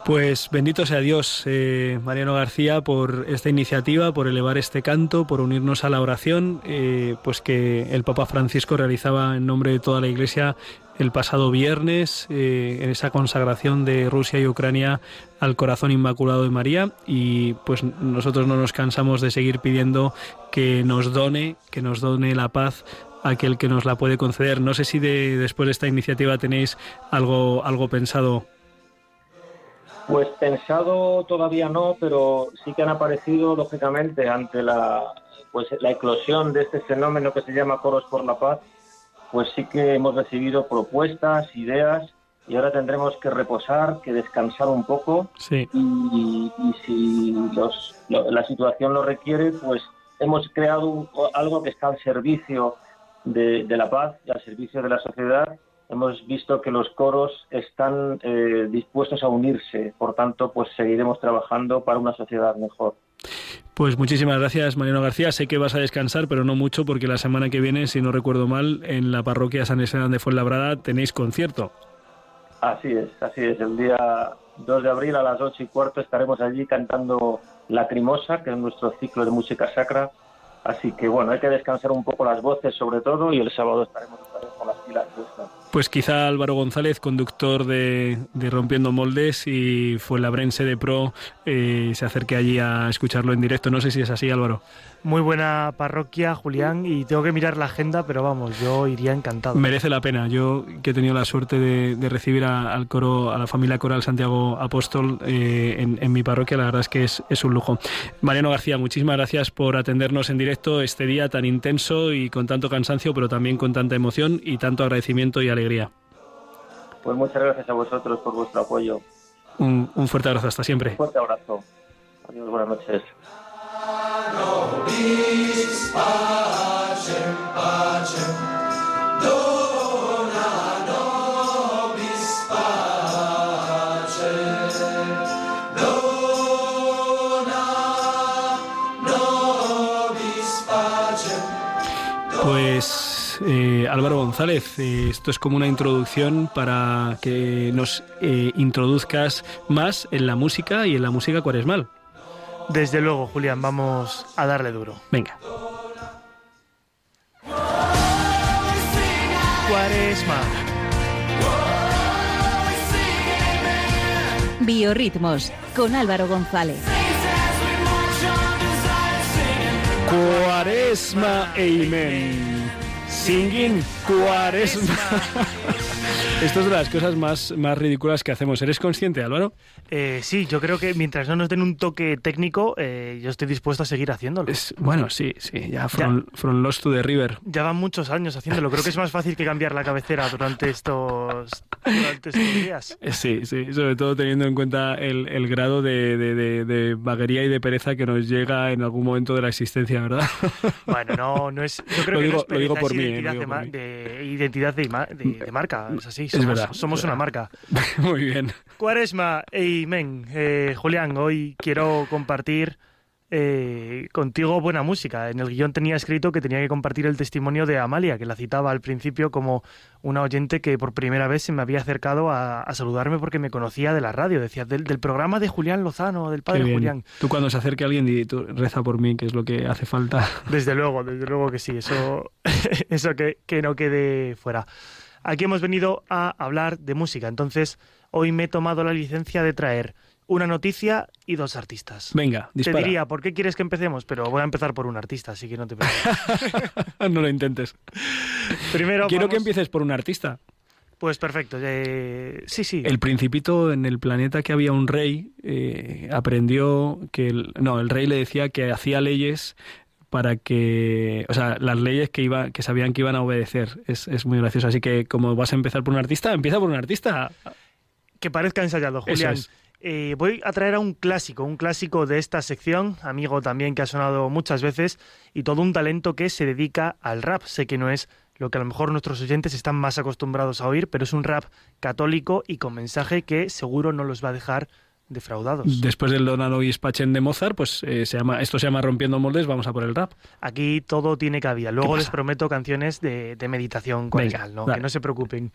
Pues bendito sea Dios, eh, Mariano García, por esta iniciativa, por elevar este canto, por unirnos a la oración, eh, pues que el Papa Francisco realizaba en nombre de toda la Iglesia el pasado viernes eh, en esa consagración de Rusia y Ucrania al corazón inmaculado de María y pues nosotros no nos cansamos de seguir pidiendo que nos done, que nos done la paz aquel que nos la puede conceder. No sé si de, después de esta iniciativa tenéis algo, algo pensado. Pues pensado todavía no, pero sí que han aparecido lógicamente ante la pues la eclosión de este fenómeno que se llama Coros por la Paz pues sí que hemos recibido propuestas, ideas y ahora tendremos que reposar, que descansar un poco sí. y, si la situación lo requiere, pues hemos creado algo que está al servicio de, la paz y al servicio de la sociedad. Hemos visto que los coros están eh, dispuestos a unirse, por tanto, pues seguiremos trabajando para una sociedad mejor. Pues muchísimas gracias, Mariano García. Sé que vas a descansar, pero no mucho, porque la semana que viene, si no recuerdo mal, en la parroquia San Esteban de Fuenlabrada tenéis concierto. Así es, así es. El día 2 de abril a las 8 y cuarto estaremos allí cantando Lacrimosa, que es nuestro ciclo de música sacra. Así que bueno, hay que descansar un poco las voces sobre todo y el sábado estaremos con las pilas puestas. Pues quizá Álvaro González, conductor de, Rompiendo Moldes y fue la Brense de Pro, eh, se acerque allí a escucharlo en directo. No sé si es así, Álvaro. Muy buena parroquia, Julián, y tengo que mirar la agenda, pero vamos, yo iría encantado. Merece la pena. Yo que he tenido la suerte de, recibir al coro, a la familia coral Santiago Apóstol eh, en, mi parroquia, la verdad es que es, es un lujo. Mariano García, muchísimas gracias por atendernos en directo este día tan intenso y con tanto cansancio, pero también con tanta emoción y tanto agradecimiento y alegría. Pues muchas gracias a vosotros por vuestro apoyo. Un, un fuerte abrazo, hasta siempre. Un fuerte abrazo. Adiós, buenas noches. Pues eh, Álvaro González, eh, esto es como una introducción para que nos eh, introduzcas más en la música y en la música cuaresmal. Desde luego, Julián, vamos a darle duro. Venga. Cuaresma. Biorritmos con Álvaro González. Cuaresma, amen. Singing Cuaresma. Esto es de las cosas más, más ridículas que hacemos. ¿Eres consciente, Álvaro? Eh, sí, yo creo que mientras no nos den un toque técnico, eh, yo estoy dispuesto a seguir haciéndolo. bueno, sí, sí, ya from, Lost to the River. Ya van muchos años haciéndolo. Creo que es más fácil que cambiar la cabecera durante estos, durante estos días. Eh, sí, sí, sobre todo teniendo en cuenta el, el grado de, de, de, vaguería y de pereza que nos llega en algún momento de la existencia, ¿verdad? Bueno, no, no es. Yo creo lo que digo, no es lo digo por mí. De, identidad de, marca, es así. Somos, verdad, somos una marca. Muy bien. Cuaresma, amen. Eh, Julián, hoy quiero compartir eh, contigo buena música. En el guion tenía escrito que tenía que compartir el testimonio de Amalia, que la citaba al principio como una oyente que por primera vez se me había acercado a, saludarme porque me conocía de la radio. Decía, del, programa de Julián Lozano, del padre Julián. Tú cuando se acerque alguien, y tú reza por mí, que es lo que hace falta. Desde luego, desde luego que sí. Eso, eso que, que no quede fuera. Aquí hemos venido a hablar de música. Entonces, hoy me he tomado la licencia de traer una noticia y dos artistas. Venga, dispara. Te diría, ¿por qué quieres que empecemos? Pero voy a empezar por un artista, así que no te preocupes. no lo intentes. Primero Quiero que empieces por un artista. Pues perfecto, eh, sí, sí. El principito en el planeta que había un rey eh, aprendió que... El, no, el rey le decía que hacía leyes para que, o sea, las leyes que iba, que sabían que iban a obedecer. Es, es muy gracioso. Así que como vas a empezar por un artista, empieza por un artista. Que parezca ensayado, Julián. Eh, voy a traer a un clásico, un clásico de esta sección, amigo también que ha sonado muchas veces, y todo un talento que se dedica al rap. Sé que no es lo que a lo mejor nuestros oyentes están más acostumbrados a oír, pero es un rap católico y con mensaje que seguro no los va a dejar defraudados. Después del Don Alois Pachen de Mozart, pues eh, se llama, esto se llama Rompiendo Moldes, vamos a por el rap. Aquí todo tiene cabida. Luego les prometo canciones de, meditación con ¿no? que no se preocupen.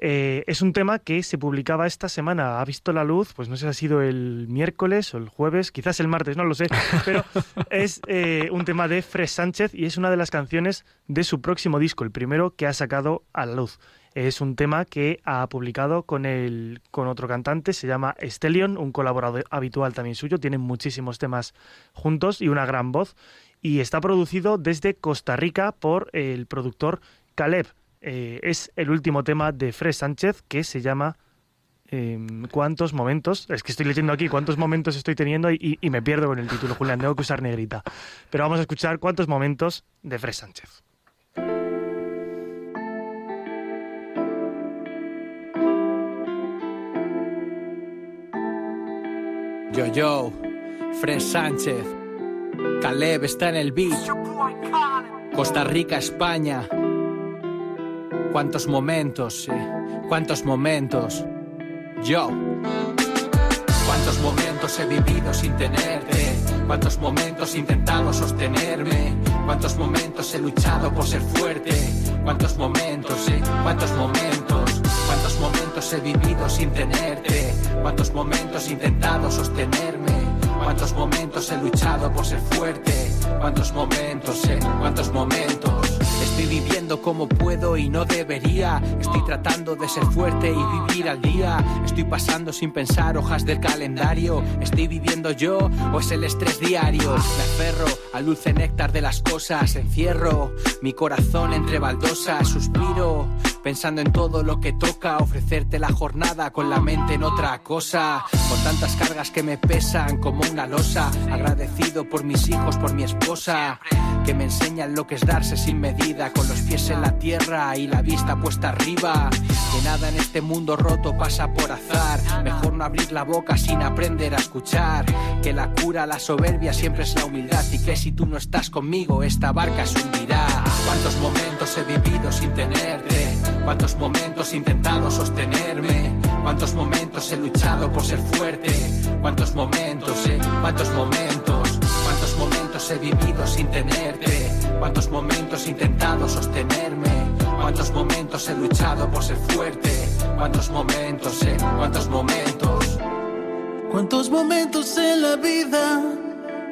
Eh, es un tema que se publicaba esta semana, ha visto la luz, pues no sé si ha sido el miércoles o el jueves, quizás el martes, no lo sé, pero es eh, un tema de Fred Sánchez y es una de las canciones de su próximo disco, el primero que ha sacado a la luz. Es un tema que ha publicado con, el, con otro cantante, se llama Stellion, un colaborador habitual también suyo, tienen muchísimos temas juntos y una gran voz, y está producido desde Costa Rica por el productor Caleb. Eh, es el último tema de Fred Sánchez que se llama em, ¿Cuántos momentos? Es que estoy leyendo aquí cuántos momentos estoy teniendo y, me pierdo con el título, Julián, tengo que usar negrita. Pero vamos a escuchar cuántos momentos de Fred Sánchez. Yo, yo, Fred Sánchez, Caleb está en el beat, Costa Rica, España. Cuántos momentos, sí, cuántos momentos. Yo. Cuántos momentos he vivido sin tenerte. Cuántos momentos he intentado sostenerme. Cuántos momentos he luchado por ser fuerte. Cuántos momentos, sí, cuántos momentos. Cuántos momentos he vivido sin tenerte. Cuántos momentos he intentado sostenerme. Cuántos momentos he luchado por ser fuerte. Cuántos momentos, sí, cuántos momentos. Viviendo como puedo y no debería. Estoy tratando de ser fuerte y vivir al día. Estoy pasando sin pensar hojas del calendario. ¿Estoy viviendo yo o es el estrés diario? Me aferro al dulce néctar de las cosas. Encierro mi corazón entre baldosas. Suspiro pensando en todo lo que toca, ofrecerte la jornada con la mente en otra cosa, con tantas cargas que me pesan como una losa, agradecido por mis hijos, por mi esposa, que me enseñan lo que es darse sin medida, con los pies en la tierra y la vista puesta arriba, que nada en este mundo roto pasa por azar, mejor no abrir la boca sin aprender a escuchar, que la cura, la soberbia siempre es la humildad. Y que si tú no estás conmigo esta barca se hundirá. Cuántos momentos he vivido sin tenerte Cuántos momentos he intentado sostenerme, cuántos momentos he luchado por ser fuerte, cuántos momentos, eh, cuántos momentos, cuántos momentos he vivido sin tenerte, cuántos momentos he intentado sostenerme, cuántos momentos he luchado por ser fuerte, cuántos momentos, eh, cuántos momentos. Cuántos momentos en la vida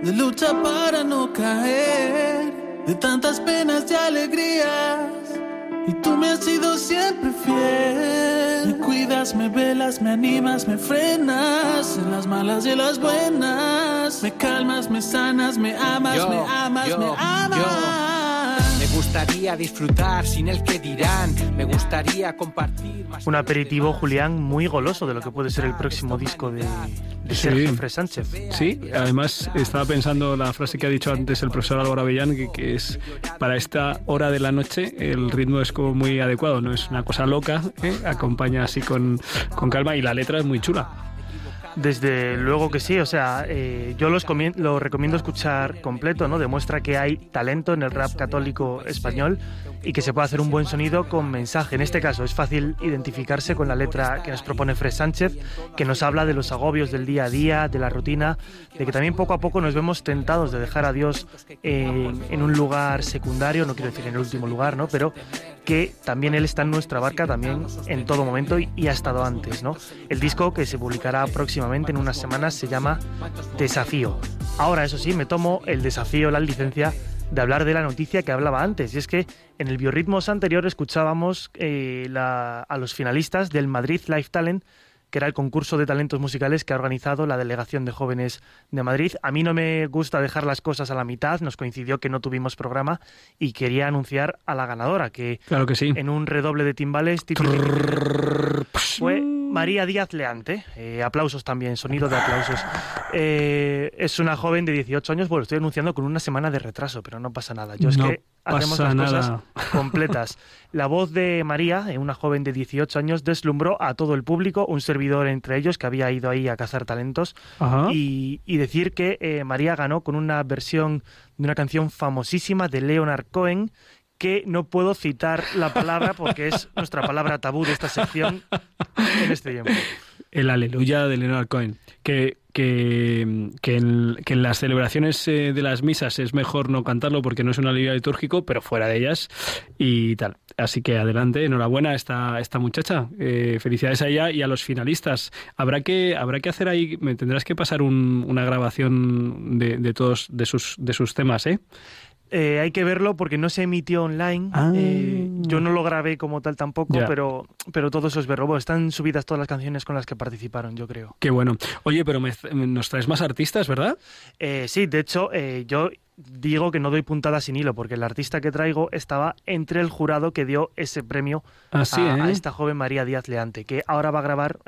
de lucha para no caer, de tantas penas y alegrías y tú me has sido siempre fiel. Me cuidas, me velas, me animas, me frenas. En las malas y en las buenas. Me calmas, me sanas, me amas, me amas, me amas gustaría disfrutar sin el que dirán. Me gustaría compartir. Un aperitivo, Julián, muy goloso de lo que puede ser el próximo disco de, Sergio sí. Sánchez. Sí, además estaba pensando la frase que ha dicho antes el profesor Álvaro Avellán, que, es para esta hora de la noche el ritmo es como muy adecuado, no es una cosa loca, ¿eh? acompaña así con, con calma y la letra es muy chula. Desde luego que sí, o sea, eh, yo los lo recomiendo escuchar completo, ¿no? Demuestra que hay talento en el rap católico español y que se puede hacer un buen sonido con mensaje. En este caso es fácil identificarse con la letra que nos propone Fred Sánchez, que nos habla de los agobios del día a día, de la rutina, de que también poco a poco nos vemos tentados de dejar a Dios en, en un lugar secundario, no quiero decir en el último lugar, ¿no? Pero que también Él está en nuestra barca también en todo momento y, ha estado antes, ¿no? El disco que se publicará próximamente en unas semanas se llama Desafío. Ahora, eso sí, me tomo el desafío, la licencia de hablar de la noticia que hablaba antes. Y es que en el Biorritmos anterior escuchábamos eh, a los finalistas del Madrid Live Talent que era el concurso de talentos musicales que ha organizado la Delegación de Jóvenes de Madrid. A mí no me gusta dejar las cosas a la mitad, nos coincidió que no tuvimos programa y quería anunciar a la ganadora, que, claro que sí. en un redoble de timbales fue María Díaz Leante. Eh, aplausos también, sonido de aplausos. Eh, es una joven de 18 años, bueno, estoy anunciando con una semana de retraso, pero no pasa nada. Yo es que hacemos las cosas completas. La voz de María, eh, una joven de 18 años, deslumbró a todo el público, un servidor entre ellos que había ido ahí a cazar talentos, y, decir que María ganó con una versión de una canción famosísima de Leonard Cohen, que no puedo citar la palabra porque es nuestra palabra tabú de esta sección en este tiempo. El aleluya de Leonard Cohen, que, que, que, en, las celebraciones eh, de las misas es mejor no cantarlo porque no es un aleluya litúrgico, pero fuera de ellas y tal. Así que adelante, enhorabuena a esta, esta muchacha. Eh, felicidades a ella y a los finalistas. Habrá que, habrá que hacer ahí, me tendrás que pasar una grabación de, de todos de sus, de sus temas, ¿eh? Eh, hay que verlo porque no se emitió online. Ah. Eh, yo no lo grabé como tal tampoco, pero, pero todo eso es verlo. están subidas todas las canciones con las que participaron, yo creo. Qué bueno. Oye, pero nos traes más artistas, ¿verdad? Eh, sí, de hecho, yo digo que no doy puntada sin hilo, porque el artista que traigo estaba entre el jurado que dio ese premio ah, a, esta joven María Díaz Leante, que ahora va a grabar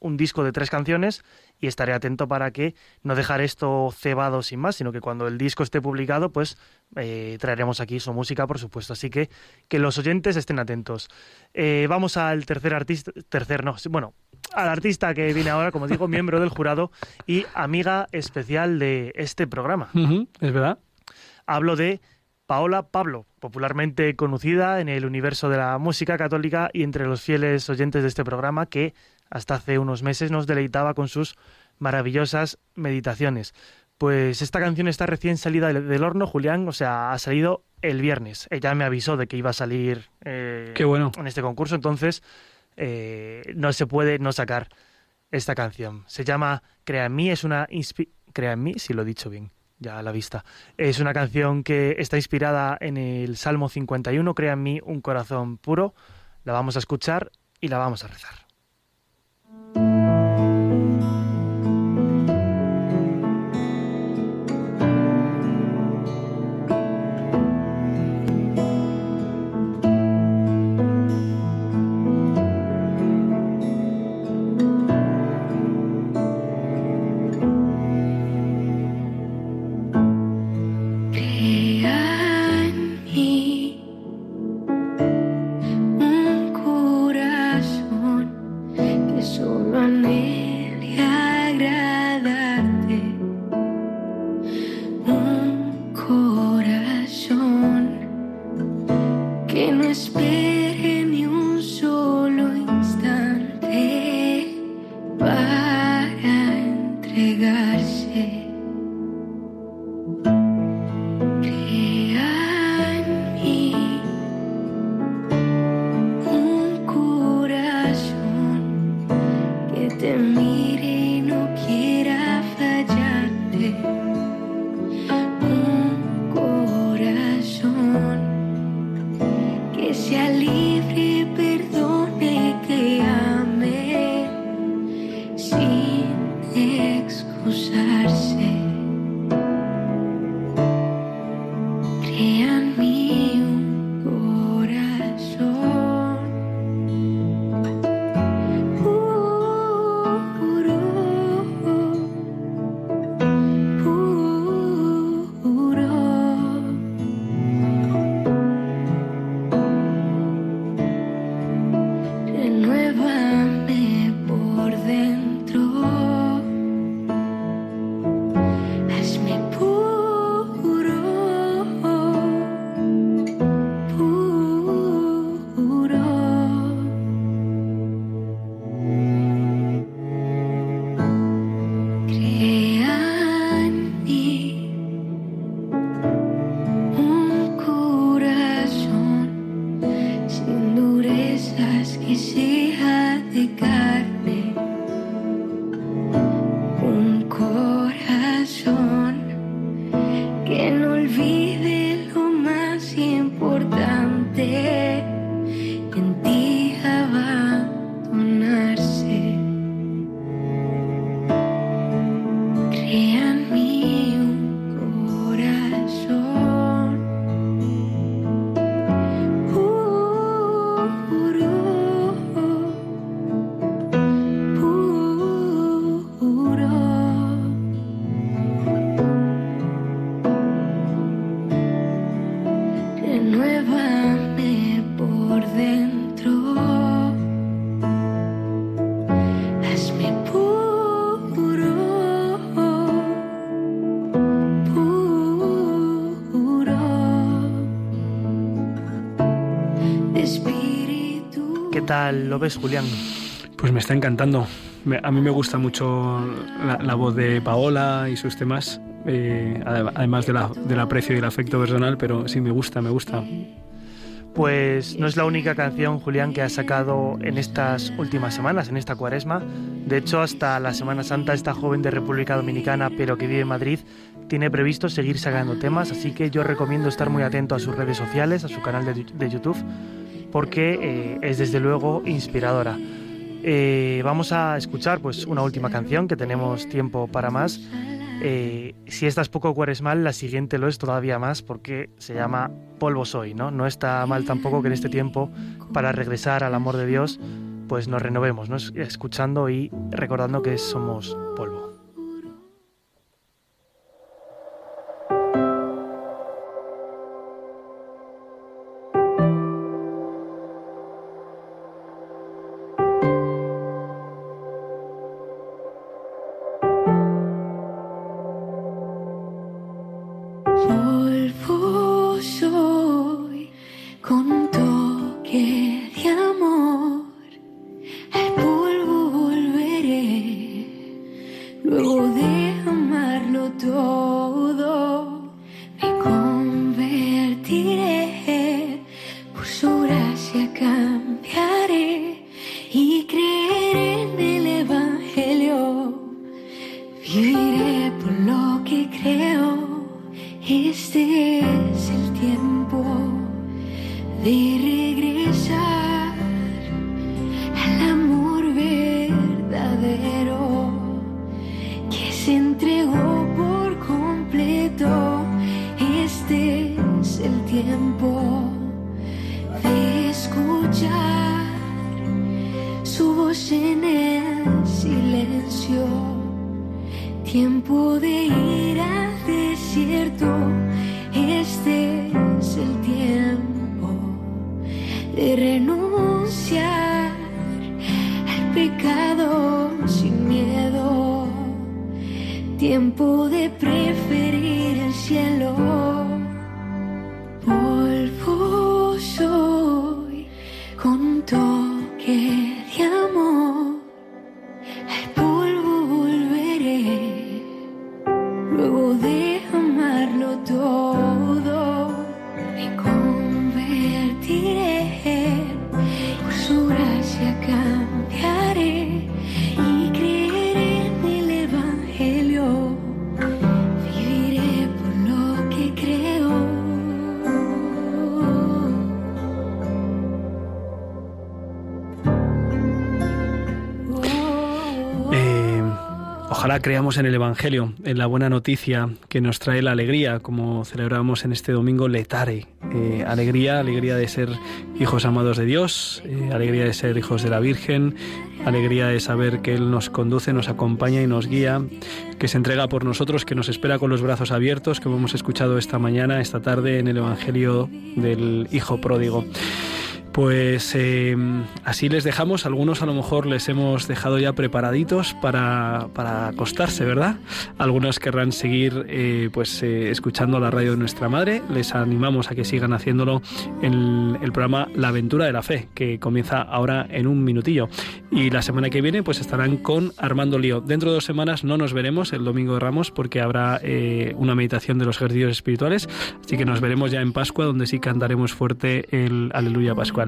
un disco de tres canciones y estaré atento para que no dejar esto cebado sin más, sino que cuando el disco esté publicado, pues eh, traeremos aquí su música, por supuesto. Así que que los oyentes estén atentos. Eh, vamos al tercer artista, tercer no, bueno, al artista que viene ahora, como digo, miembro del jurado y amiga especial de este programa. es verdad. Hablo de Paola Pablo, popularmente conocida en el universo de la música católica y entre los fieles oyentes de este programa, que hasta hace unos meses nos deleitaba con sus maravillosas meditaciones. Pues esta canción está recién salida del horno, Julián, o sea, ha salido el viernes. Ella me avisó de que iba a salir eh, Qué bueno. en este concurso, entonces eh, no se puede no sacar esta canción. Se llama Crea en mí, es una... Crea en mí, si lo he dicho bien, ya a la vista. Es una canción que está inspirada en el Salmo 51, Crea en mí un corazón puro. La vamos a escuchar y la vamos a rezar. Lo ves, Julián? Pues me está encantando. a mí me gusta mucho la, voz de Paola y sus temas, eh, además del aprecio y el afecto personal, pero sí me gusta, me gusta. Pues no es la única canción, Julián, que ha sacado en estas últimas semanas, en esta cuaresma. De hecho, hasta la Semana Santa, esta joven de República Dominicana, pero que vive en Madrid, tiene previsto seguir sacando temas, así que yo recomiendo estar muy atento a sus redes sociales, a su canal de YouTube porque eh, es desde luego inspiradora. Eh, vamos a escuchar pues una última canción que tenemos tiempo para más. Eh, si esta es poco cuaresmal, la siguiente lo es todavía más porque se llama Polvo Soy, ¿no? No está mal tampoco que en este tiempo, para regresar al amor de Dios, pues nos renovemos, ¿no? Escuchando y recordando que somos polvo. tiempo de preferir el cielo. Polvo soy con todo. Creamos en el Evangelio, en la buena noticia que nos trae la alegría, como celebramos en este domingo Letare. Eh, alegría, alegría de ser hijos amados de Dios, eh, alegría de ser hijos de la Virgen, alegría de saber que Él nos conduce, nos acompaña y nos guía, que se entrega por nosotros, que nos espera con los brazos abiertos, como hemos escuchado esta mañana, esta tarde en el Evangelio del Hijo Pródigo. Pues em, así les dejamos, algunos a lo mejor les hemos dejado ya preparaditos para, acostarse, ¿verdad? Algunos querrán seguir eh, pues eh, escuchando la radio de nuestra madre, les animamos a que sigan haciéndolo en el programa La aventura de la fe, que comienza ahora en un minutillo. Y la semana que viene pues estarán con Armando Lío. Dentro de dos semanas no nos veremos el domingo de Ramos porque habrá eh, una meditación de los ejercicios espirituales, así que nos veremos ya en Pascua donde sí cantaremos fuerte el Aleluya Pascual.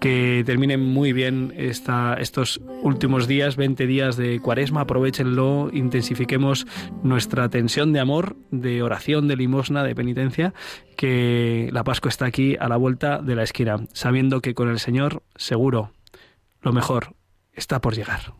Que terminen muy bien esta, estos últimos días, 20 días de cuaresma, aprovechenlo, intensifiquemos nuestra tensión de amor, de oración, de limosna, de penitencia, que la Pascua está aquí a la vuelta de la esquina, sabiendo que con el Señor seguro lo mejor está por llegar.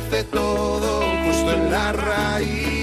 nace todo, justo en la raíz.